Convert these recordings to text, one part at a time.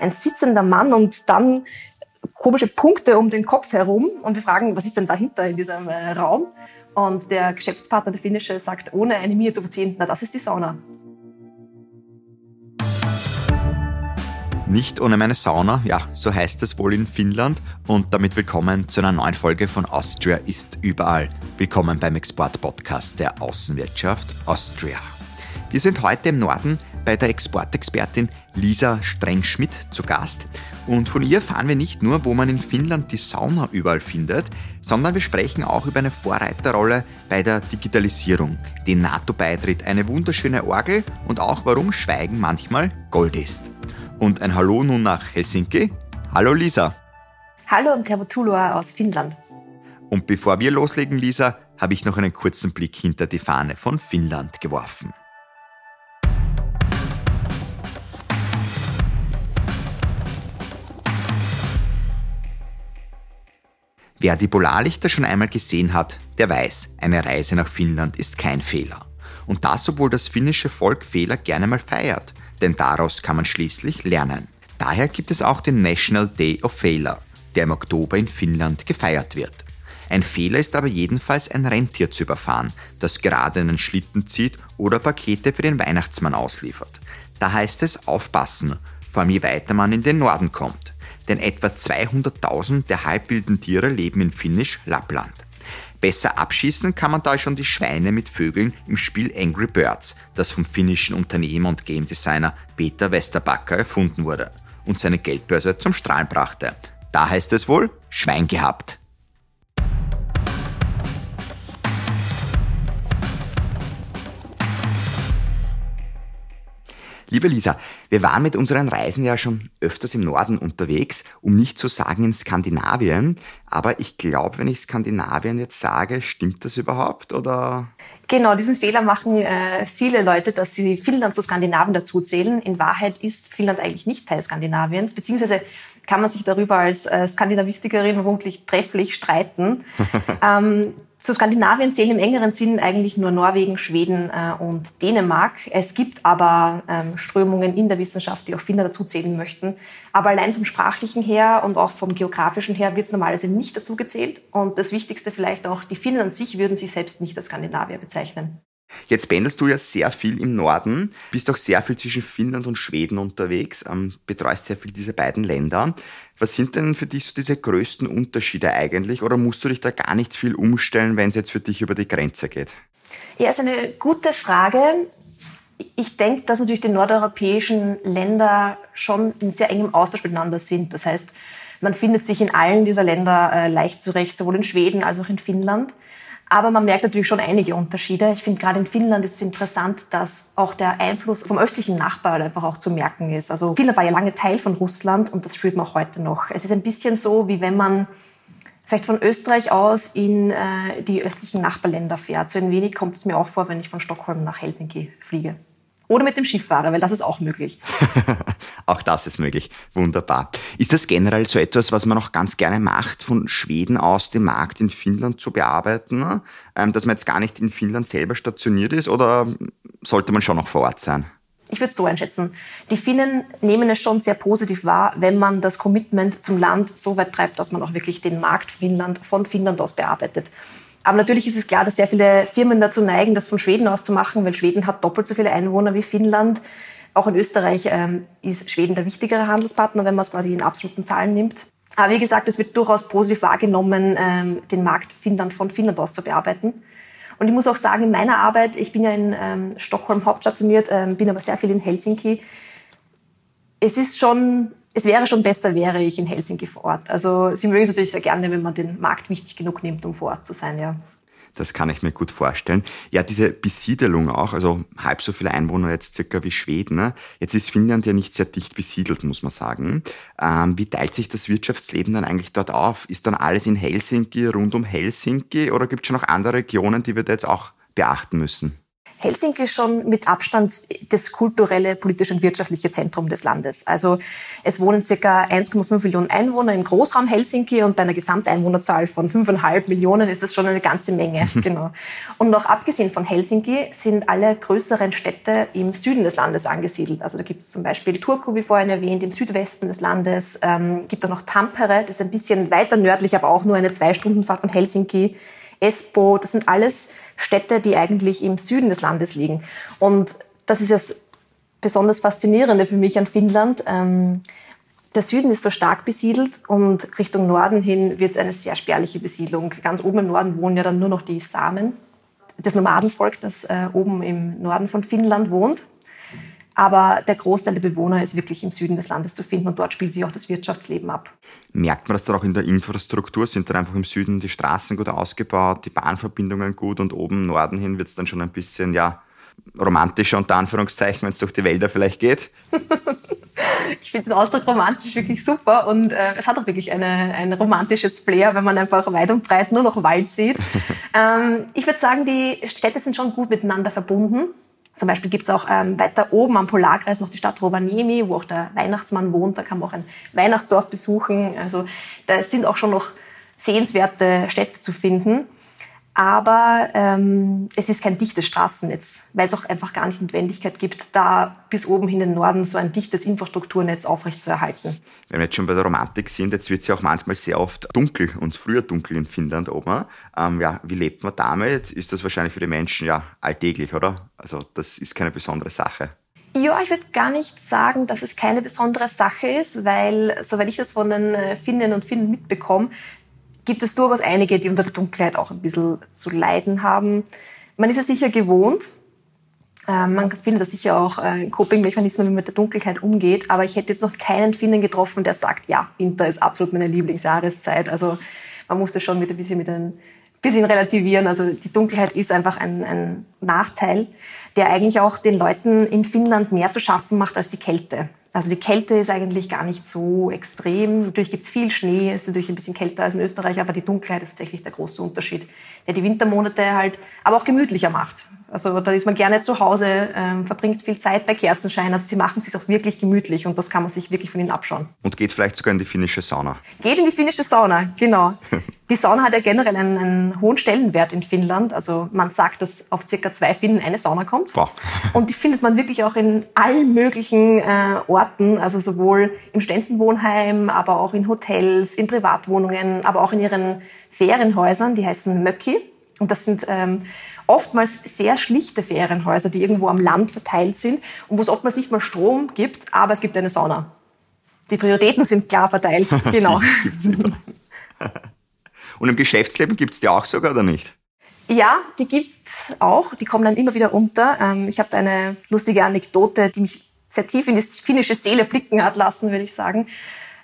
ein sitzender Mann und dann komische Punkte um den Kopf herum und wir fragen, was ist denn dahinter in diesem äh, Raum? Und der Geschäftspartner, der finnische, sagt, ohne eine Miene zu verziehen, na, das ist die Sauna. Nicht ohne meine Sauna, ja, so heißt es wohl in Finnland. Und damit willkommen zu einer neuen Folge von Austria ist überall. Willkommen beim Export-Podcast der Außenwirtschaft Austria. Wir sind heute im Norden bei der Exportexpertin Lisa Streng-Schmidt zu Gast. Und von ihr erfahren wir nicht nur, wo man in Finnland die Sauna überall findet, sondern wir sprechen auch über eine Vorreiterrolle bei der Digitalisierung, den NATO-Beitritt, eine wunderschöne Orgel und auch warum Schweigen manchmal Gold ist. Und ein Hallo nun nach Helsinki. Hallo Lisa. Hallo und Tervetuloa aus Finnland. Und bevor wir loslegen, Lisa, habe ich noch einen kurzen Blick hinter die Fahne von Finnland geworfen. Wer die Polarlichter schon einmal gesehen hat, der weiß, eine Reise nach Finnland ist kein Fehler. Und das, obwohl das finnische Volk Fehler gerne mal feiert, denn daraus kann man schließlich lernen. Daher gibt es auch den National Day of Failure, der im Oktober in Finnland gefeiert wird. Ein Fehler ist aber jedenfalls ein Rentier zu überfahren, das gerade einen Schlitten zieht oder Pakete für den Weihnachtsmann ausliefert. Da heißt es aufpassen, vor allem je weiter man in den Norden kommt denn etwa 200.000 der halbwilden Tiere leben in finnisch Lappland. Besser abschießen kann man da schon die Schweine mit Vögeln im Spiel Angry Birds, das vom finnischen Unternehmer und Game Designer Peter Westerbacker erfunden wurde und seine Geldbörse zum Strahlen brachte. Da heißt es wohl Schwein gehabt. Liebe Lisa, wir waren mit unseren Reisen ja schon öfters im Norden unterwegs, um nicht zu sagen in Skandinavien. Aber ich glaube, wenn ich Skandinavien jetzt sage, stimmt das überhaupt oder? Genau, diesen Fehler machen äh, viele Leute, dass sie Finnland zu Skandinavien dazuzählen. In Wahrheit ist Finnland eigentlich nicht Teil Skandinaviens, beziehungsweise kann man sich darüber als äh, Skandinavistikerin vermutlich trefflich streiten. ähm, zu Skandinavien zählen im engeren Sinn eigentlich nur Norwegen, Schweden äh, und Dänemark. Es gibt aber ähm, Strömungen in der Wissenschaft, die auch Finnland dazu zählen möchten. Aber allein vom sprachlichen her und auch vom geografischen her wird es normalerweise nicht dazu gezählt. Und das Wichtigste vielleicht auch, die Finnen an sich würden sich selbst nicht als Skandinavier bezeichnen. Jetzt pendelst du ja sehr viel im Norden, bist auch sehr viel zwischen Finnland und Schweden unterwegs, ähm, betreust sehr viel diese beiden Länder. Was sind denn für dich so diese größten Unterschiede eigentlich oder musst du dich da gar nicht viel umstellen, wenn es jetzt für dich über die Grenze geht? Ja, ist eine gute Frage. Ich denke, dass natürlich die nordeuropäischen Länder schon in sehr engem Austausch miteinander sind. Das heißt, man findet sich in allen dieser Länder äh, leicht zurecht, sowohl in Schweden als auch in Finnland. Aber man merkt natürlich schon einige Unterschiede. Ich finde gerade in Finnland ist es interessant, dass auch der Einfluss vom östlichen Nachbar einfach auch zu merken ist. Also Finnland war ja lange Teil von Russland und das spürt man auch heute noch. Es ist ein bisschen so, wie wenn man vielleicht von Österreich aus in äh, die östlichen Nachbarländer fährt. So ein wenig kommt es mir auch vor, wenn ich von Stockholm nach Helsinki fliege. Oder mit dem Schiff fahre, weil das ist auch möglich. auch das ist möglich. Wunderbar. Ist das generell so etwas, was man auch ganz gerne macht, von Schweden aus den Markt in Finnland zu bearbeiten? Ähm, dass man jetzt gar nicht in Finnland selber stationiert ist oder sollte man schon noch vor Ort sein? Ich würde es so einschätzen. Die Finnen nehmen es schon sehr positiv wahr, wenn man das Commitment zum Land so weit treibt, dass man auch wirklich den Markt Finnland von Finnland aus bearbeitet. Aber natürlich ist es klar, dass sehr viele Firmen dazu neigen, das von Schweden aus zu machen, weil Schweden hat doppelt so viele Einwohner wie Finnland. Auch in Österreich ähm, ist Schweden der wichtigere Handelspartner, wenn man es quasi in absoluten Zahlen nimmt. Aber wie gesagt, es wird durchaus positiv wahrgenommen, ähm, den Markt Finnland von Finnland aus zu bearbeiten. Und ich muss auch sagen, in meiner Arbeit, ich bin ja in ähm, Stockholm hauptstationiert, ähm, bin aber sehr viel in Helsinki. Es ist schon es wäre schon besser, wäre ich in Helsinki vor Ort. Also Sie mögen es natürlich sehr gerne, wenn man den Markt wichtig genug nimmt, um vor Ort zu sein, ja. Das kann ich mir gut vorstellen. Ja, diese Besiedelung auch, also halb so viele Einwohner jetzt circa wie Schweden. Ne? Jetzt ist Finnland ja nicht sehr dicht besiedelt, muss man sagen. Ähm, wie teilt sich das Wirtschaftsleben dann eigentlich dort auf? Ist dann alles in Helsinki, rund um Helsinki oder gibt es schon noch andere Regionen, die wir da jetzt auch beachten müssen? Helsinki ist schon mit Abstand das kulturelle, politische und wirtschaftliche Zentrum des Landes. Also es wohnen circa 1,5 Millionen Einwohner im Großraum Helsinki und bei einer Gesamteinwohnerzahl von 5,5 Millionen ist das schon eine ganze Menge. genau. Und noch abgesehen von Helsinki sind alle größeren Städte im Süden des Landes angesiedelt. Also da gibt es zum Beispiel Turku, wie vorhin erwähnt, im Südwesten des Landes. Ähm, gibt auch noch Tampere, das ist ein bisschen weiter nördlich, aber auch nur eine Zwei-Stunden-Fahrt von Helsinki. Espoo, das sind alles Städte, die eigentlich im Süden des Landes liegen. Und das ist das besonders Faszinierende für mich an Finnland. Ähm, der Süden ist so stark besiedelt und Richtung Norden hin wird es eine sehr spärliche Besiedlung. Ganz oben im Norden wohnen ja dann nur noch die Samen, das Nomadenvolk, das äh, oben im Norden von Finnland wohnt. Aber der Großteil der Bewohner ist wirklich im Süden des Landes zu finden und dort spielt sich auch das Wirtschaftsleben ab. Merkt man das dann auch in der Infrastruktur? Sind dann einfach im Süden die Straßen gut ausgebaut, die Bahnverbindungen gut und oben im Norden hin wird es dann schon ein bisschen, ja, romantischer unter Anführungszeichen, wenn es durch die Wälder vielleicht geht? ich finde den Ausdruck romantisch wirklich super und äh, es hat auch wirklich eine, ein romantisches Flair, wenn man einfach weit und breit nur noch Wald sieht. ähm, ich würde sagen, die Städte sind schon gut miteinander verbunden. Zum Beispiel gibt es auch ähm, weiter oben am Polarkreis noch die Stadt Rovaniemi, wo auch der Weihnachtsmann wohnt. Da kann man auch ein Weihnachtsdorf besuchen. Also da sind auch schon noch sehenswerte Städte zu finden. Aber ähm, es ist kein dichtes Straßennetz, weil es auch einfach gar nicht Notwendigkeit gibt, da bis oben hin in den Norden so ein dichtes Infrastrukturnetz aufrechtzuerhalten. Wenn wir jetzt schon bei der Romantik sind, jetzt wird es ja auch manchmal sehr oft dunkel und früher dunkel in Finnland oben. Ähm, ja, wie lebt man damit? Ist das wahrscheinlich für die Menschen ja alltäglich, oder? Also das ist keine besondere Sache. Ja, ich würde gar nicht sagen, dass es keine besondere Sache ist, weil, soweit ich das von den äh, Finnen und Finnen mitbekomme, gibt es durchaus einige, die unter der Dunkelheit auch ein bisschen zu leiden haben. Man ist ja sicher gewohnt. Ähm, man findet da sicher auch äh, Coping-Mechanismen, wie man mit der Dunkelheit umgeht. Aber ich hätte jetzt noch keinen Finnen getroffen, der sagt, ja, Winter ist absolut meine Lieblingsjahreszeit. Also man muss das schon mit ein bisschen mit ein bisschen relativieren. Also die Dunkelheit ist einfach ein, ein Nachteil, der eigentlich auch den Leuten in Finnland mehr zu schaffen macht als die Kälte. Also die Kälte ist eigentlich gar nicht so extrem. Natürlich gibt es viel Schnee, es ist natürlich ein bisschen kälter als in Österreich, aber die Dunkelheit ist tatsächlich der große Unterschied, der die Wintermonate halt aber auch gemütlicher macht. Also da ist man gerne zu Hause, ähm, verbringt viel Zeit bei Kerzenschein. Also sie machen es sich auch wirklich gemütlich und das kann man sich wirklich von ihnen abschauen. Und geht vielleicht sogar in die finnische Sauna. Geht in die finnische Sauna, genau. die Sauna hat ja generell einen, einen, hohen Stellenwert in Finnland. Also man sagt, dass auf circa zwei Finnen eine Sauna kommt. Wow. und die findet man wirklich auch in allen möglichen äh, Orten, also sowohl im Ständenwohnheim, aber auch in Hotels, in Privatwohnungen, aber auch in ihren Ferienhäusern, die heißen Möcki. Und das sind ähm, oftmals sehr schlichte Ferienhäuser, die irgendwo am Land verteilt sind und wo es oftmals nicht mal Strom gibt, aber es gibt eine Sauna. Die Prioritäten sind klar verteilt, genau. und im Geschäftsleben gibt es die auch sogar oder nicht? Ja, die gibt's auch. Die kommen dann immer wieder unter. Ähm, ich habe da eine lustige Anekdote, die mich sehr tief in die finnische Seele blicken hat lassen, würde ich sagen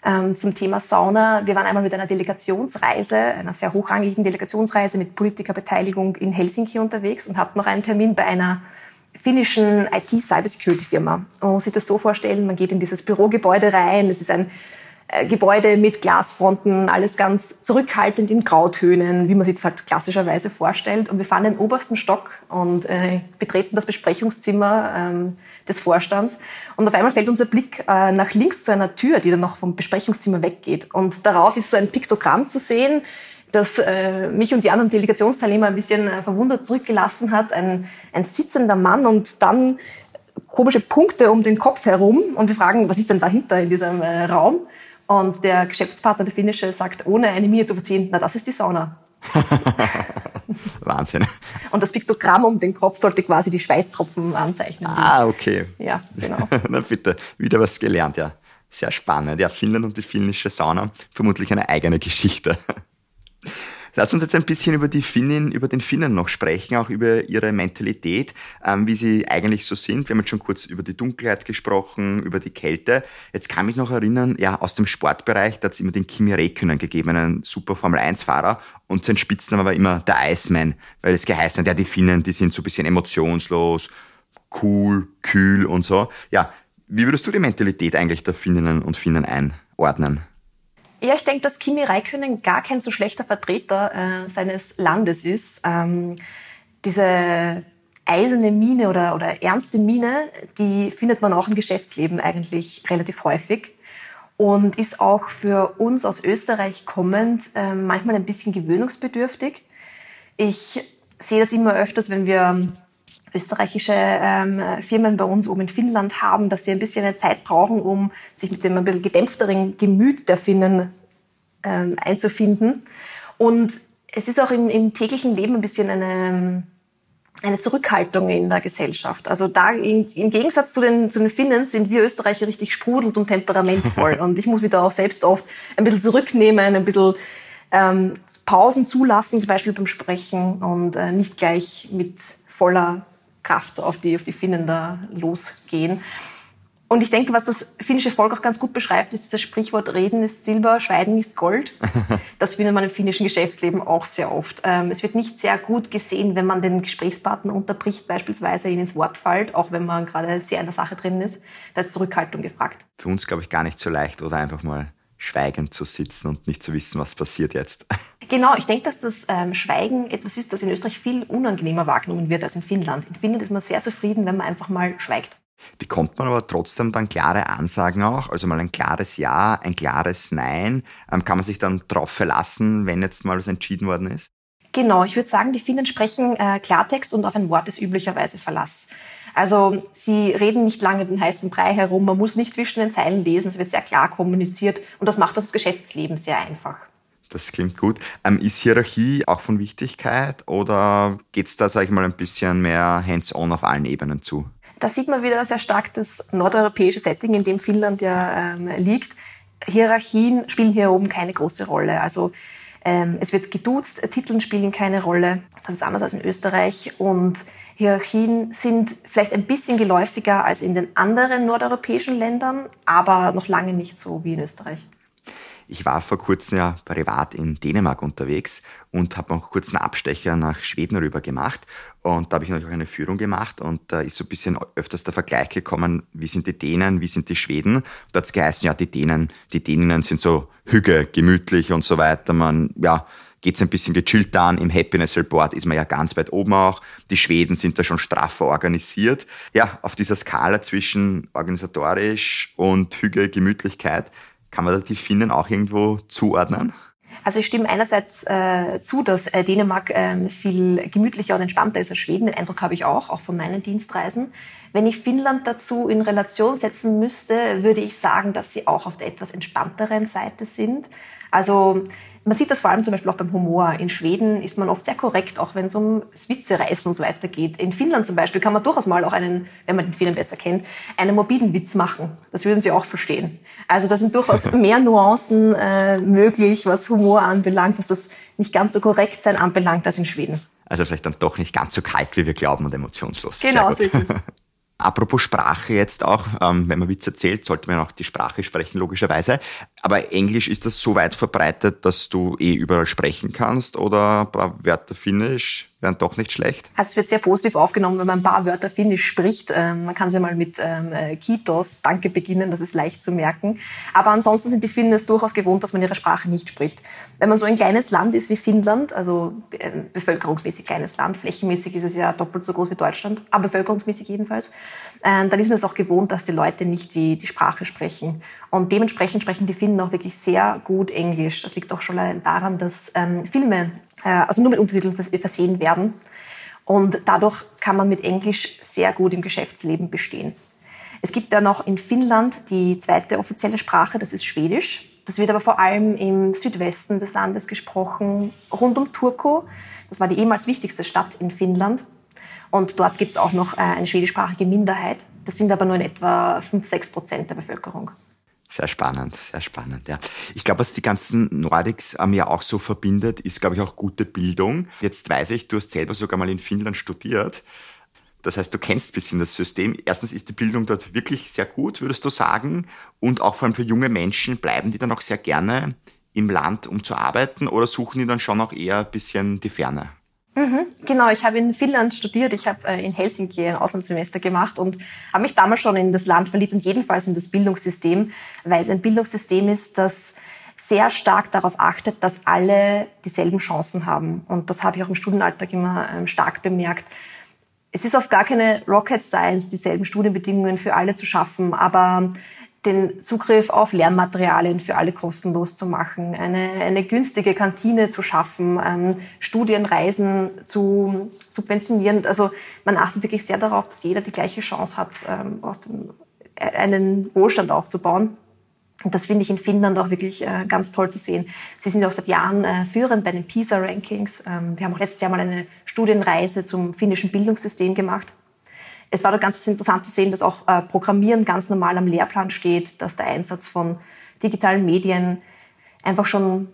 ähm, zum Thema Sauna. Wir waren einmal mit einer Delegationsreise, einer sehr hochrangigen Delegationsreise mit Politikerbeteiligung in Helsinki unterwegs und hatten noch einen Termin bei einer finnischen IT-Cybersecurity-Firma. Man muss sich das so vorstellen, man geht in dieses Bürogebäude rein, es ist ein äh, Gebäude mit Glasfronten, alles ganz zurückhaltend in Grautönen, wie man sich das halt klassischerweise vorstellt. Und wir fahren den obersten Stock und äh, betreten das Besprechungszimmer ähm, des Vorstands. Und auf einmal fällt unser Blick äh, nach links zu einer Tür, die dann noch vom Besprechungszimmer weggeht. Und darauf ist so ein Piktogramm zu sehen, das äh, mich und die anderen Delegationsteilnehmer ein bisschen äh, verwundert zurückgelassen hat. Ein, ein sitzender Mann und dann komische Punkte um den Kopf herum. Und wir fragen, was ist denn dahinter in diesem äh, Raum? Und der Geschäftspartner, der Finnische, sagt, ohne eine Miene zu verziehen, na, das ist die Sauna. Wahnsinn. Und das Piktogramm um den Kopf sollte quasi die Schweißtropfen anzeichnen. Ah, okay. Ja, genau. Na bitte, wieder was gelernt, ja. Sehr spannend. Ja, Finnland und die finnische Sauna, vermutlich eine eigene Geschichte. Lass uns jetzt ein bisschen über die Finnen, über den Finnen noch sprechen, auch über ihre Mentalität, ähm, wie sie eigentlich so sind. Wir haben jetzt schon kurz über die Dunkelheit gesprochen, über die Kälte. Jetzt kann mich noch erinnern, ja, aus dem Sportbereich, da hat es immer den Kimi Räikkönen gegeben, einen super Formel-1-Fahrer. Und sein Spitzname war immer der Iceman, weil es geheißen hat, ja, die Finnen, die sind so ein bisschen emotionslos, cool, kühl und so. Ja, wie würdest du die Mentalität eigentlich der Finnen und Finnen einordnen? Ja, ich denke, dass Kimi Räikkönen gar kein so schlechter Vertreter äh, seines Landes ist. Ähm, diese eiserne Miene oder, oder ernste Miene, die findet man auch im Geschäftsleben eigentlich relativ häufig und ist auch für uns aus Österreich kommend äh, manchmal ein bisschen gewöhnungsbedürftig. Ich sehe das immer öfters, wenn wir österreichische ähm, Firmen bei uns oben in Finnland haben, dass sie ein bisschen eine Zeit brauchen, um sich mit dem ein bisschen gedämpfteren Gemüt der Finnen ähm, einzufinden. Und es ist auch im, im, täglichen Leben ein bisschen eine, eine Zurückhaltung in der Gesellschaft. Also da in, im Gegensatz zu den, zu den Finnen sind wir Österreicher richtig sprudelnd und temperamentvoll. und ich muss mich da auch selbst oft ein bisschen zurücknehmen, ein bisschen ähm, Pausen zulassen, zum Beispiel beim Sprechen und äh, nicht gleich mit voller Kraft auf die, auf die Finnen da losgehen. Und ich denke, was das finnische Volk auch ganz gut beschreibt, ist das Sprichwort Reden ist Silber, Schweigen ist Gold. Das findet man im finnischen Geschäftsleben auch sehr oft. Ähm, es wird nicht sehr gut gesehen, wenn man den Gesprächspartner unterbricht, beispielsweise ihn ins Wort fällt, auch wenn man gerade sehr in der Sache drin ist. Da ist Zurückhaltung gefragt. Für uns, glaube ich, gar nicht so leicht oder einfach mal schweigend zu sitzen und nicht zu wissen, was passiert jetzt. Genau, ich denke, dass das ähm, Schweigen etwas ist, das in Österreich viel unangenehmer wahrgenommen wird als in Finnland. In Finnland ist man sehr zufrieden, wenn man einfach mal schweigt. Bekommt man aber trotzdem dann klare Ansagen auch? Also mal ein klares Ja, ein klares Nein? Ähm, kann man sich dann darauf verlassen, wenn jetzt mal was entschieden worden ist? Genau, ich würde sagen, die Finnen sprechen äh, Klartext und auf ein Wort ist üblicherweise Verlass. Also sie reden nicht lange den heißen Brei herum, man muss nicht zwischen den Zeilen lesen, es wird sehr klar kommuniziert und das macht das Geschäftsleben sehr einfach. Das klingt gut. Ähm, ist Hierarchie auch von Wichtigkeit oder geht es da, sage ich mal, ein bisschen mehr hands-on auf allen Ebenen zu? Da sieht man wieder sehr stark das nordeuropäische Setting, in dem Finnland ja ähm, liegt. Hierarchien spielen hier oben keine große Rolle. Also ähm, es wird geduzt, Titeln spielen keine Rolle. Das ist anders als in Österreich. Und Hierarchien sind vielleicht ein bisschen geläufiger als in den anderen nordeuropäischen Ländern, aber noch lange nicht so wie in Österreich. Ich war vor kurzem ja privat in Dänemark unterwegs und habe noch kurz einen Abstecher nach Schweden rüber gemacht. Und da habe ich natürlich auch eine Führung gemacht und da ist so ein bisschen öfters der Vergleich gekommen, wie sind die Dänen, wie sind die Schweden. Da hat es geheißen, ja, die Dänen, die Däninnen sind so hüge, gemütlich und so weiter. Man, ja, geht es ein bisschen gechillt an. Im Happiness Report ist man ja ganz weit oben auch. Die Schweden sind da schon straffer organisiert. Ja, auf dieser Skala zwischen organisatorisch und Hüge, Gemütlichkeit kann man da die Finnen auch irgendwo zuordnen? Also ich stimme einerseits äh, zu, dass äh, Dänemark äh, viel gemütlicher und entspannter ist als Schweden. Den Eindruck habe ich auch, auch von meinen Dienstreisen. Wenn ich Finnland dazu in Relation setzen müsste, würde ich sagen, dass sie auch auf der etwas entspannteren Seite sind. Also man sieht das vor allem zum Beispiel auch beim Humor. In Schweden ist man oft sehr korrekt, auch wenn es um Witzereißen und so weiter geht. In Finnland zum Beispiel kann man durchaus mal auch einen, wenn man den Finnen besser kennt, einen morbiden Witz machen. Das würden sie auch verstehen. Also da sind durchaus mehr Nuancen äh, möglich, was Humor anbelangt, was das nicht ganz so korrekt sein anbelangt als in Schweden. Also vielleicht dann doch nicht ganz so kalt, wie wir glauben und emotionslos. Genau, so ist es. Apropos Sprache jetzt auch, ähm, wenn man Witz erzählt, sollte man auch die Sprache sprechen, logischerweise. Aber Englisch ist das so weit verbreitet, dass du eh überall sprechen kannst oder ein paar Wörter Finnisch? Wären doch nicht schlecht. Also es wird sehr positiv aufgenommen, wenn man ein paar Wörter Finnisch spricht. Ähm, man kann sie mal mit ähm, äh, Kitos, Danke beginnen, das ist leicht zu merken. Aber ansonsten sind die Finnen es durchaus gewohnt, dass man ihre Sprache nicht spricht. Wenn man so ein kleines Land ist wie Finnland, also äh, bevölkerungsmäßig kleines Land, flächenmäßig ist es ja doppelt so groß wie Deutschland, aber bevölkerungsmäßig jedenfalls, dann ist man es auch gewohnt, dass die Leute nicht die, die Sprache sprechen. Und dementsprechend sprechen die Finnen auch wirklich sehr gut Englisch. Das liegt auch schon daran, dass ähm, Filme äh, also nur mit Untertiteln versehen werden. Und dadurch kann man mit Englisch sehr gut im Geschäftsleben bestehen. Es gibt ja noch in Finnland die zweite offizielle Sprache, das ist Schwedisch. Das wird aber vor allem im Südwesten des Landes gesprochen, rund um Turku. Das war die ehemals wichtigste Stadt in Finnland. Und dort gibt es auch noch äh, eine schwedischsprachige Minderheit. Das sind aber nur in etwa 5, 6 Prozent der Bevölkerung. Sehr spannend, sehr spannend, ja. Ich glaube, was die ganzen Nordics ähm, ja auch so verbindet, ist, glaube ich, auch gute Bildung. Jetzt weiß ich, du hast selber sogar mal in Finnland studiert. Das heißt, du kennst ein bisschen das System. Erstens ist die Bildung dort wirklich sehr gut, würdest du sagen. Und auch vor allem für junge Menschen bleiben die dann auch sehr gerne im Land, um zu arbeiten oder suchen die dann schon auch eher ein bisschen die Ferne? Mhm, genau, ich habe in Finnland studiert. Ich habe äh, in Helsinki ein Auslandssemester gemacht und habe mich damals schon in das Land verliebt und jedenfalls in das Bildungssystem, weil es ein Bildungssystem ist, das sehr stark darauf achtet, dass alle dieselben Chancen haben. Und das habe ich auch im Studienalltag immer ähm, stark bemerkt. Es ist oft gar keine Rocket Science, dieselben Studienbedingungen für alle zu schaffen, aber den Zugriff auf Lernmaterialien für alle kostenlos zu machen, eine, eine günstige Kantine zu schaffen, ähm, Studienreisen zu subventionieren. Also man achtet wirklich sehr darauf, dass jeder die gleiche Chance hat, ähm, aus dem, äh, einen Wohlstand aufzubauen. Und das finde ich in Finnland auch wirklich äh, ganz toll zu sehen. Sie sind auch seit Jahren äh, führend bei den PISA-Rankings. Ähm, wir haben auch letztes Jahr mal eine Studienreise zum finnischen Bildungssystem gemacht. Es war da ganz interessant zu sehen, dass auch äh, Programmieren ganz normal am Lehrplan steht, dass der Einsatz von digitalen Medien einfach schon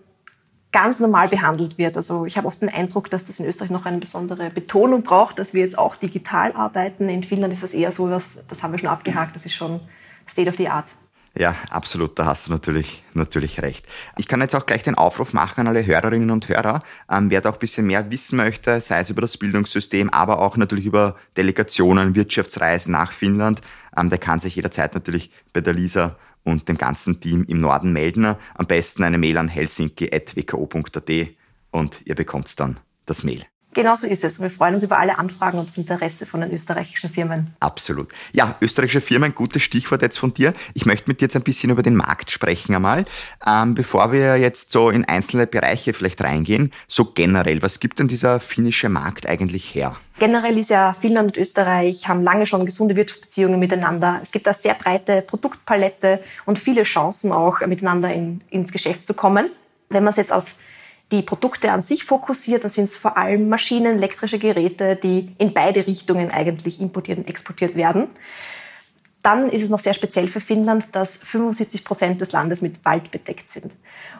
ganz normal behandelt wird. Also ich habe oft den Eindruck, dass das in Österreich noch eine besondere Betonung braucht, dass wir jetzt auch digital arbeiten. In Finnland ist das eher so, was, das haben wir schon abgehakt, das ist schon State of the Art. Ja, absolut, da hast du natürlich, natürlich recht. Ich kann jetzt auch gleich den Aufruf machen an alle Hörerinnen und Hörer. Ähm, wer da auch ein bisschen mehr wissen möchte, sei es über das Bildungssystem, aber auch natürlich über Delegationen, Wirtschaftsreisen nach Finnland, ähm, der kann sich jederzeit natürlich bei der Lisa und dem ganzen Team im Norden melden. Am besten eine Mail an helsinki.wko.at und ihr bekommt dann das Mail. Genau so ist es. Wir freuen uns über alle Anfragen und das Interesse von den österreichischen Firmen. Absolut. Ja, österreichische Firmen, gutes Stichwort jetzt von dir. Ich möchte mit dir jetzt ein bisschen über den Markt sprechen einmal. Ähm, bevor wir jetzt so in einzelne Bereiche vielleicht reingehen, so generell, was gibt denn dieser finnische Markt eigentlich her? Generell ist ja Finnland und Österreich haben lange schon gesunde Wirtschaftsbeziehungen miteinander. Es gibt eine sehr breite Produktpalette und viele Chancen auch miteinander in, ins Geschäft zu kommen. Wenn man es jetzt auf die Produkte an sich fokussiert, dann sind es vor allem Maschinen, elektrische Geräte, die in beide Richtungen eigentlich importiert und exportiert werden. Dann ist es noch sehr speziell für Finnland, dass 75 Prozent des Landes mit Wald bedeckt sind.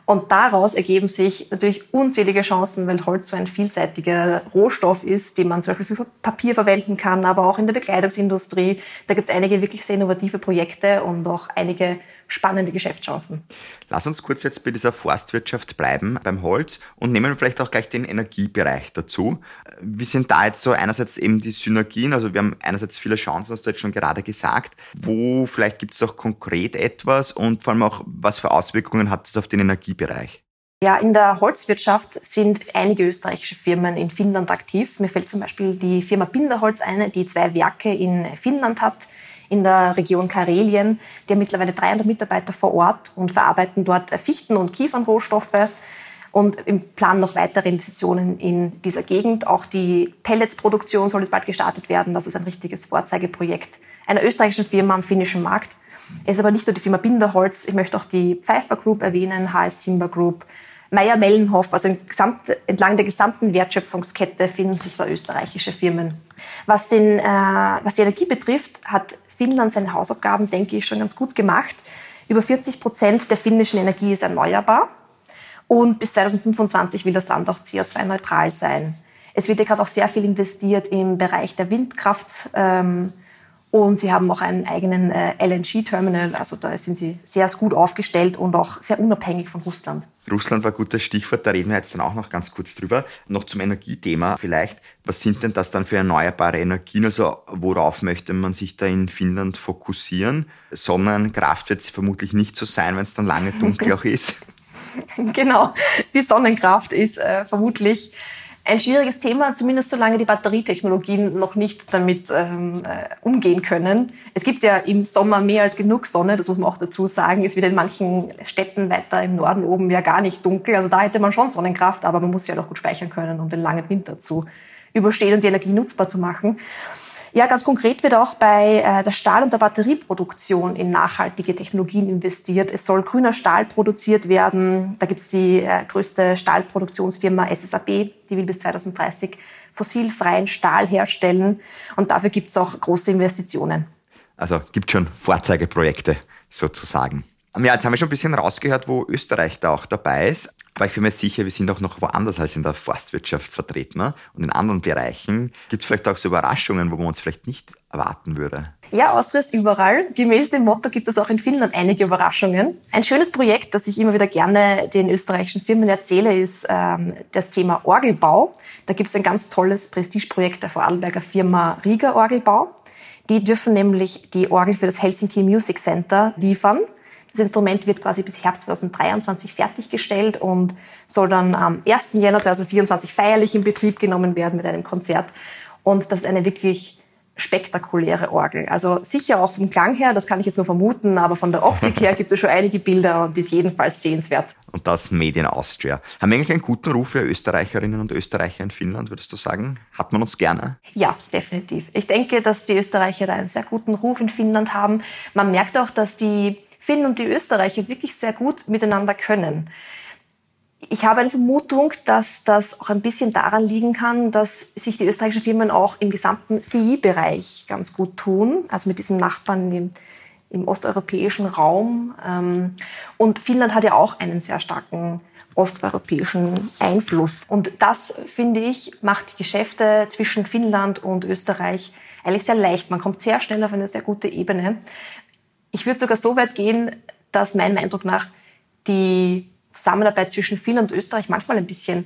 Und daraus ergeben sich natürlich unzählige Chancen, weil Holz so ein vielseitiger Rohstoff ist, den man zum Beispiel für Papier verwenden kann, aber auch in der Bekleidungsindustrie. Da gibt es einige wirklich sehr innovative Projekte und auch einige spannende Geschäftschancen. Lass uns kurz jetzt bei dieser Forstwirtschaft bleiben, beim Holz und nehmen vielleicht auch gleich den Energiebereich dazu. Wie sind da jetzt so einerseits eben die Synergien? Also wir haben einerseits viele Chancen, hast du jetzt schon gerade gesagt. Wo vielleicht gibt es auch konkret etwas und vor allem auch, was für Auswirkungen hat das auf den Energiebereich? Ja, in der Holzwirtschaft sind einige österreichische Firmen in Finnland aktiv. Mir fällt zum Beispiel die Firma Binderholz ein, die zwei Werke in Finnland hat in der Region Karelien. Die haben mittlerweile 300 Mitarbeiter vor Ort und verarbeiten dort Fichten- und Kiefernrohstoffe und im Plan noch weitere Investitionen in dieser Gegend. Auch die Pelletsproduktion soll jetzt bald gestartet werden. Das ist ein richtiges Vorzeigeprojekt einer österreichischen Firma am finnischen Markt. Es ist aber nicht nur die Firma Binderholz. Ich möchte auch die Pfeiffer Group erwähnen, HS Timber Group, Meyer-Mellenhoff, also entlang der gesamten Wertschöpfungskette finden sich da österreichische Firmen. Was, den, äh, was die Energie betrifft, hat Finnland seine Hausaufgaben, denke ich, schon ganz gut gemacht. Über 40 Prozent der finnischen Energie ist erneuerbar. Und bis 2025 will das Land auch CO2-neutral sein. Es wird ja gerade auch sehr viel investiert im Bereich der Windkraft. Ähm, und sie haben auch einen eigenen äh, LNG-Terminal. Also da sind sie sehr gut aufgestellt und auch sehr unabhängig von Russland. Russland war ein gutes Stichwort, da reden wir jetzt dann auch noch ganz kurz drüber. Noch zum Energiethema vielleicht. Was sind denn das dann für erneuerbare Energien? Also worauf möchte man sich da in Finnland fokussieren? Sonnenkraft wird es vermutlich nicht so sein, wenn es dann lange dunkel auch ist. genau, die Sonnenkraft ist äh, vermutlich ein schwieriges Thema, zumindest solange die Batterietechnologien noch nicht damit ähm, äh, umgehen können. Es gibt ja im Sommer mehr als genug Sonne, das muss man auch dazu sagen. Es wird in manchen Städten weiter im Norden oben ja gar nicht dunkel. Also da hätte man schon Sonnenkraft, aber man muss ja halt auch gut speichern können, um den langen Winter zu überstehen und die Energie nutzbar zu machen. Ja, ganz konkret wird auch bei äh, der Stahl- und der Batterieproduktion in nachhaltige Technologien investiert. Es soll grüner Stahl produziert werden. Da gibt es die äh, größte Stahlproduktionsfirma SSAB, die will bis 2030 fossilfreien Stahl herstellen. Und dafür gibt es auch große Investitionen. Also gibt schon Vorzeigeprojekte sozusagen. Ja, jetzt haben wir schon ein bisschen rausgehört, wo Österreich da auch dabei ist. Aber ich bin mir sicher, wir sind auch noch woanders als in der Forstwirtschaft vertreten. Ne? Und in anderen Bereichen gibt es vielleicht auch so Überraschungen, wo man uns vielleicht nicht erwarten würde. Ja, Austria ist überall. Gemäß dem Motto gibt es auch in Finnland einige Überraschungen. Ein schönes Projekt, das ich immer wieder gerne den österreichischen Firmen erzähle, ist ähm, das Thema Orgelbau. Da gibt es ein ganz tolles Prestigeprojekt der Vorarlberger Firma Rieger Orgelbau. Die dürfen nämlich die Orgel für das Helsinki Music Center liefern. Das Instrument wird quasi bis Herbst 2023 fertiggestellt und soll dann am 1. Januar 2024 feierlich in Betrieb genommen werden mit einem Konzert. Und das ist eine wirklich spektakuläre Orgel. Also sicher auch vom Klang her, das kann ich jetzt nur vermuten, aber von der Optik her gibt es schon einige Bilder und die ist jedenfalls sehenswert. Und das Made in Austria. Haben wir eigentlich einen guten Ruf für Österreicherinnen und Österreicher in Finnland, würdest du sagen? Hat man uns gerne? Ja, definitiv. Ich denke, dass die Österreicher da einen sehr guten Ruf in Finnland haben. Man merkt auch, dass die Finnen und die Österreicher wirklich sehr gut miteinander können. Ich habe eine Vermutung, dass das auch ein bisschen daran liegen kann, dass sich die österreichischen Firmen auch im gesamten CI-Bereich ganz gut tun, also mit diesen Nachbarn im, im osteuropäischen Raum. Ähm, und Finnland hat ja auch einen sehr starken osteuropäischen Einfluss. Und das, finde ich, macht die Geschäfte zwischen Finnland und Österreich eigentlich sehr leicht. Man kommt sehr schnell auf eine sehr gute Ebene. Ich würde sogar so weit gehen, dass meinem Eindruck nach die Zusammenarbeit zwischen Finnland und Österreich manchmal ein bisschen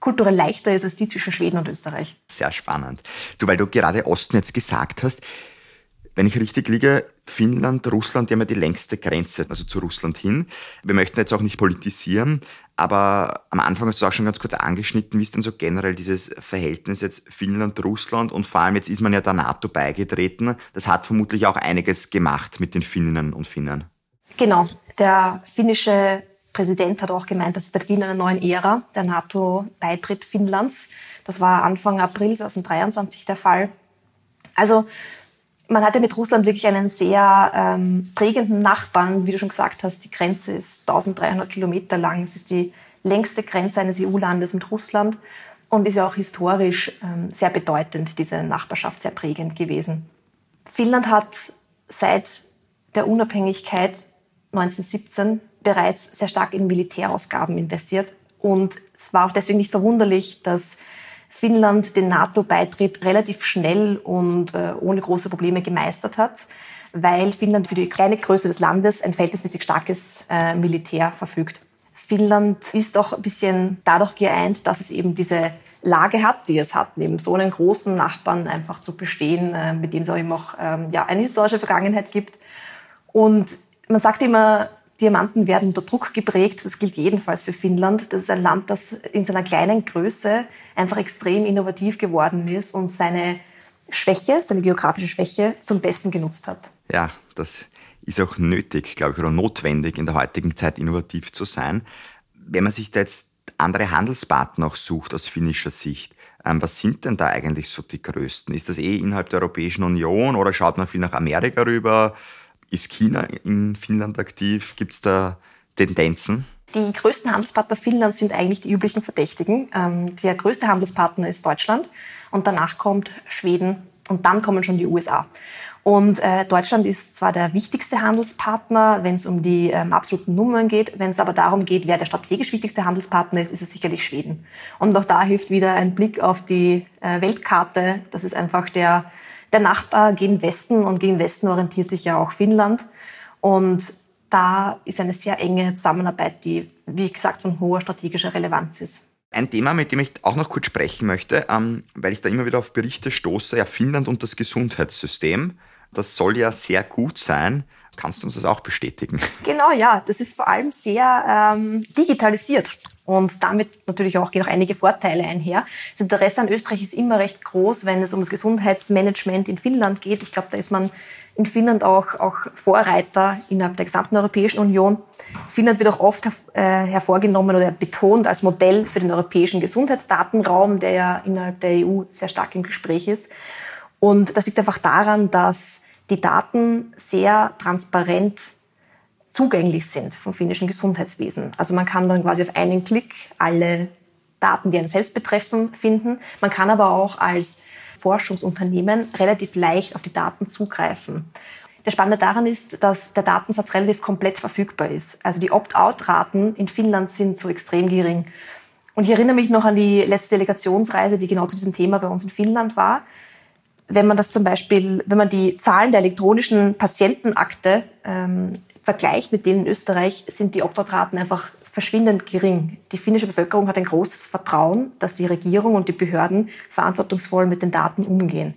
kulturell leichter ist als die zwischen Schweden und Österreich. Sehr spannend. Du, weil du gerade Osten jetzt gesagt hast, wenn ich richtig liege, Finnland, Russland, die haben ja die längste Grenze, also zu Russland hin. Wir möchten jetzt auch nicht politisieren, aber am Anfang hast du auch schon ganz kurz angeschnitten, wie ist denn so generell dieses Verhältnis jetzt Finnland-Russland und vor allem jetzt ist man ja der NATO beigetreten. Das hat vermutlich auch einiges gemacht mit den Finninnen und Finnen. Genau. Der finnische Präsident hat auch gemeint, das ist der Beginn einer neuen Ära, der NATO-Beitritt Finnlands. Das war Anfang April 2023 der Fall. Also man hatte mit Russland wirklich einen sehr ähm, prägenden Nachbarn. Wie du schon gesagt hast, die Grenze ist 1300 Kilometer lang. Es ist die längste Grenze eines EU-Landes mit Russland und ist ja auch historisch ähm, sehr bedeutend, diese Nachbarschaft sehr prägend gewesen. Finnland hat seit der Unabhängigkeit 1917 bereits sehr stark in Militärausgaben investiert. Und es war auch deswegen nicht verwunderlich, dass Finnland den NATO-Beitritt relativ schnell und äh, ohne große Probleme gemeistert hat, weil Finnland für die kleine Größe des Landes ein verhältnismäßig starkes äh, Militär verfügt. Finnland ist auch ein bisschen dadurch geeint, dass es eben diese Lage hat, die es hat, neben so einem großen Nachbarn einfach zu bestehen, äh, mit dem es auch eben auch ähm, ja, eine historische Vergangenheit gibt. Und man sagt immer, Diamanten werden unter Druck geprägt. Das gilt jedenfalls für Finnland. Das ist ein Land, das in seiner kleinen Größe einfach extrem innovativ geworden ist und seine Schwäche, seine geografische Schwäche zum Besten genutzt hat. Ja, das ist auch nötig, glaube ich, oder notwendig in der heutigen Zeit innovativ zu sein. Wenn man sich da jetzt andere Handelspartner auch sucht aus finnischer Sicht, ähm, was sind denn da eigentlich so die größten? Ist das eh innerhalb der Europäischen Union oder schaut man viel nach Amerika rüber? Ist China in Finnland aktiv? Gibt es da Tendenzen? Die größten Handelspartner Finnlands sind eigentlich die üblichen Verdächtigen. Ähm, der größte Handelspartner ist Deutschland und danach kommt Schweden und dann kommen schon die USA. Und äh, Deutschland ist zwar der wichtigste Handelspartner, wenn es um die ähm, absoluten Nummern geht. Wenn es aber darum geht, wer der strategisch wichtigste Handelspartner ist, ist es sicherlich Schweden. Und auch da hilft wieder ein Blick auf die äh, Weltkarte. Das ist einfach der der Nachbar gegen Westen und gegen Westen orientiert sich ja auch Finnland. Und da ist eine sehr enge Zusammenarbeit, die, wie gesagt, von hoher strategischer Relevanz ist. Ein Thema, mit dem ich auch noch kurz sprechen möchte, ähm, weil ich da immer wieder auf Berichte stoße, ja, Finnland und das Gesundheitssystem. Das soll ja sehr gut sein. Kannst du uns das auch bestätigen? Genau, ja. Das ist vor allem sehr ähm, digitalisiert. Und damit natürlich auch gehen auch einige Vorteile einher. Das Interesse an Österreich ist immer recht groß, wenn es um das Gesundheitsmanagement in Finnland geht. Ich glaube, da ist man in Finnland auch, auch Vorreiter innerhalb der gesamten Europäischen Union. Finnland wird auch oft äh, hervorgenommen oder betont als Modell für den europäischen Gesundheitsdatenraum, der ja innerhalb der EU sehr stark im Gespräch ist. Und das liegt einfach daran, dass die Daten sehr transparent zugänglich sind vom finnischen Gesundheitswesen. Also man kann dann quasi auf einen Klick alle Daten, die einen selbst betreffen, finden. Man kann aber auch als Forschungsunternehmen relativ leicht auf die Daten zugreifen. Der Spannende daran ist, dass der Datensatz relativ komplett verfügbar ist. Also die Opt-out-Raten in Finnland sind so extrem gering. Und ich erinnere mich noch an die letzte Delegationsreise, die genau zu diesem Thema bei uns in Finnland war. Wenn man das zum Beispiel, wenn man die Zahlen der elektronischen Patientenakte ähm, vergleicht mit denen in Österreich, sind die Opt-out-Raten einfach verschwindend gering. Die finnische Bevölkerung hat ein großes Vertrauen, dass die Regierung und die Behörden verantwortungsvoll mit den Daten umgehen.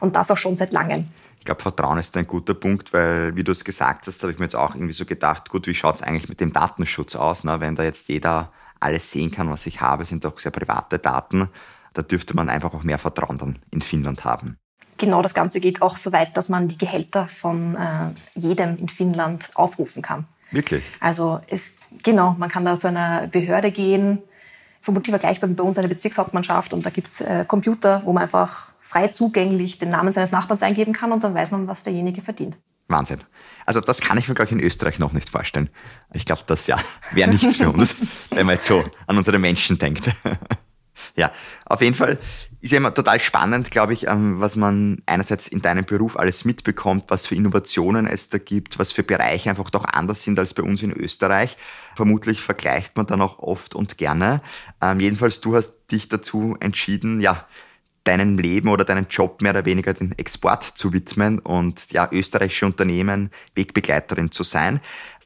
Und das auch schon seit langem. Ich glaube, Vertrauen ist ein guter Punkt, weil, wie du es gesagt hast, habe ich mir jetzt auch irgendwie so gedacht, gut, wie schaut es eigentlich mit dem Datenschutz aus, ne? wenn da jetzt jeder alles sehen kann, was ich habe, sind doch sehr private Daten. Da dürfte man einfach auch mehr Vertrauen dann in Finnland haben. Genau, das Ganze geht auch so weit, dass man die Gehälter von äh, jedem in Finnland aufrufen kann. Wirklich? Also es, genau, man kann da zu einer Behörde gehen, vermutlich vergleichbar wie bei uns eine Bezirkshauptmannschaft und da gibt's äh, Computer, wo man einfach frei zugänglich den Namen seines Nachbarns eingeben kann und dann weiß man, was derjenige verdient. Wahnsinn. Also das kann ich mir, glaube ich, in Österreich noch nicht vorstellen. Ich glaube, das ja wäre nichts für uns, wenn man jetzt so an unsere Menschen denkt. Ja, auf jeden Fall ist ja immer total spannend, glaube ich, ähm, was man einerseits in deinem Beruf alles mitbekommt, was für Innovationen es da gibt, was für Bereiche einfach doch anders sind als bei uns in Österreich. Vermutlich vergleicht man dann auch oft und gerne. Ähm, jedenfalls, du hast dich dazu entschieden, ja, deinem Leben oder deinen Job mehr oder weniger den Export zu widmen und ja, österreichische Unternehmen Wegbegleiterin zu sein.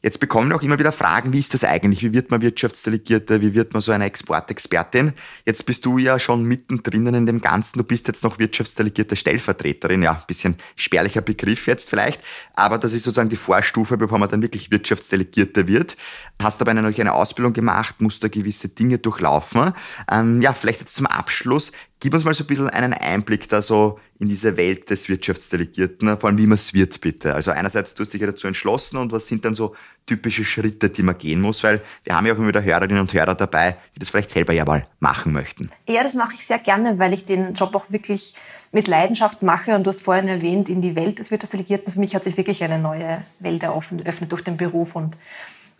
Jetzt bekommen wir auch immer wieder Fragen, wie ist das eigentlich? Wie wird man Wirtschaftsdelegierte? Wie wird man so eine Exportexpertin? Jetzt bist du ja schon mittendrin in dem Ganzen. Du bist jetzt noch Wirtschaftsdelegierte Stellvertreterin. Ja, bisschen spärlicher Begriff jetzt vielleicht. Aber das ist sozusagen die Vorstufe, bevor man dann wirklich Wirtschaftsdelegierte wird. Hast aber eine, eine Ausbildung gemacht, musst da gewisse Dinge durchlaufen. Ähm, ja, vielleicht jetzt zum Abschluss. Gib uns mal so ein bisschen einen Einblick da so in diese Welt des Wirtschaftsdelegierten, vor allem wie man es wird, bitte. Also einerseits, du hast dich ja dazu entschlossen und was sind dann so typische Schritte, die man gehen muss, weil wir haben ja auch immer wieder Hörerinnen und Hörer dabei, die das vielleicht selber ja mal machen möchten. Ja, das mache ich sehr gerne, weil ich den Job auch wirklich mit Leidenschaft mache und du hast vorhin erwähnt, in die Welt des Wirtschaftsdelegierten. Für mich hat sich wirklich eine neue Welt eröffnet durch den Beruf und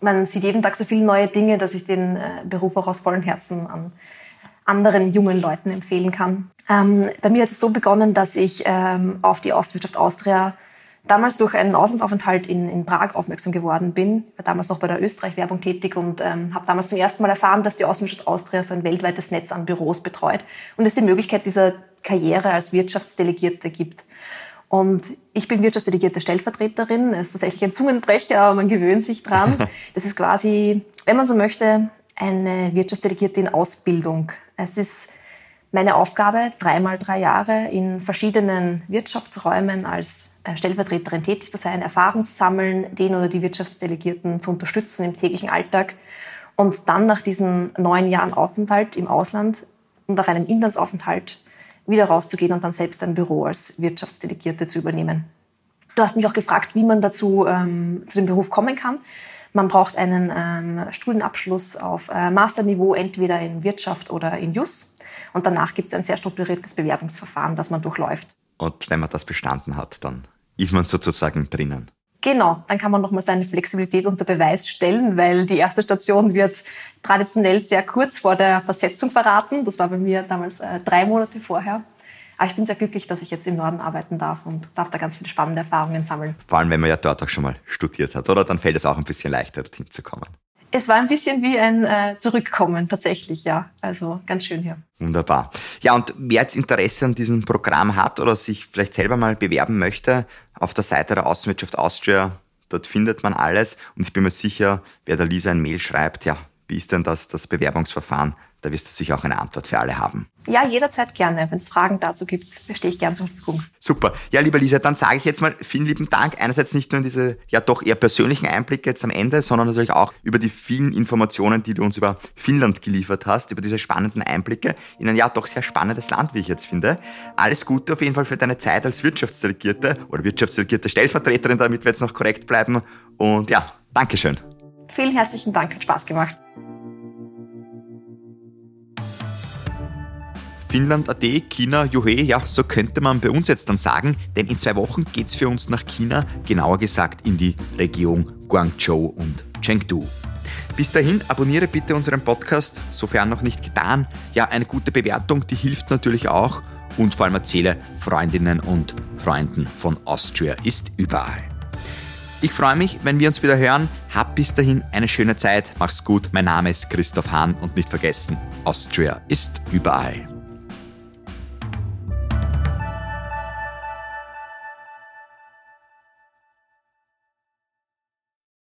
man sieht jeden Tag so viele neue Dinge, dass ich den äh, Beruf auch aus vollem Herzen an anderen jungen Leuten empfehlen kann. Ähm, bei mir hat es so begonnen, dass ich ähm, auf die Ostwirtschaft Austria damals durch einen Auslandsaufenthalt in, in Prag aufmerksam geworden bin. Ich war damals noch bei der Österreich-Werbung tätig und ähm, habe damals zum ersten Mal erfahren, dass die Ostwirtschaft Austria so ein weltweites Netz an Büros betreut und es die Möglichkeit dieser Karriere als Wirtschaftsdelegierte gibt. Und ich bin Wirtschaftsdelegierte Stellvertreterin. Das ist tatsächlich ein Zungenbrecher, aber man gewöhnt sich dran. Das ist quasi, wenn man so möchte, eine Wirtschaftsdelegierte in Ausbildung. Es ist meine Aufgabe, dreimal drei Jahre in verschiedenen Wirtschaftsräumen als äh, Stellvertreterin tätig zu sein, Erfahrung zu sammeln, den oder die Wirtschaftsdelegierten zu unterstützen im täglichen Alltag und dann nach diesen neun Jahren Aufenthalt im Ausland und nach einem Inlandsaufenthalt wieder rauszugehen und dann selbst ein Büro als Wirtschaftsdelegierte zu übernehmen. Du hast mich auch gefragt, wie man dazu ähm, zu dem Beruf kommen kann. Man braucht einen ähm, Studienabschluss auf äh, Masterniveau, entweder in Wirtschaft oder in JUS. Und danach gibt es ein sehr strukturiertes Bewerbungsverfahren, das man durchläuft. Und wenn man das bestanden hat, dann ist man sozusagen drinnen. Genau, dann kann man nochmal seine Flexibilität unter Beweis stellen, weil die erste Station wird traditionell sehr kurz vor der Versetzung verraten. Das war bei mir damals äh, drei Monate vorher. Aber ich bin sehr glücklich, dass ich jetzt im Norden arbeiten darf und darf da ganz viele spannende Erfahrungen sammeln. Vor allem, wenn man ja dort auch schon mal studiert hat, oder? Dann fällt es auch ein bisschen leichter, dorthin zu kommen. Es war ein bisschen wie ein äh, Zurückkommen, tatsächlich, ja. Also ganz schön hier. Wunderbar. Ja, und wer jetzt Interesse an diesem Programm hat oder sich vielleicht selber mal bewerben möchte, auf der Seite der Außenwirtschaft Austria, dort findet man alles. Und ich bin mir sicher, wer der Lisa ein Mail schreibt, ja, wie ist denn das, das Bewerbungsverfahren? Da wirst du sicher auch eine Antwort für alle haben. Ja, jederzeit gerne. Wenn es Fragen dazu gibt, stehe ich gerne zur Verfügung. Super. Ja, lieber Lisa, dann sage ich jetzt mal vielen lieben Dank. Einerseits nicht nur in diese ja doch eher persönlichen Einblicke jetzt am Ende, sondern natürlich auch über die vielen Informationen, die du uns über Finnland geliefert hast, über diese spannenden Einblicke in ein ja doch sehr spannendes Land, wie ich jetzt finde. Alles Gute auf jeden Fall für deine Zeit als Wirtschaftsdelegierte oder Wirtschaftsdelegierte Stellvertreterin, damit wir jetzt noch korrekt bleiben. Und ja, Dankeschön. Vielen herzlichen Dank, hat Spaß gemacht. Finnland.at, China, Juhe, ja, so könnte man bei uns jetzt dann sagen, denn in zwei Wochen geht es für uns nach China, genauer gesagt in die Region Guangzhou und Chengdu. Bis dahin abonniere bitte unseren Podcast, sofern noch nicht getan. Ja, eine gute Bewertung, die hilft natürlich auch und vor allem erzähle Freundinnen und Freunden von Austria ist überall. Ich freue mich, wenn wir uns wieder hören. Hab bis dahin eine schöne Zeit. Mach's gut. Mein Name ist Christoph Hahn und nicht vergessen, Austria ist überall.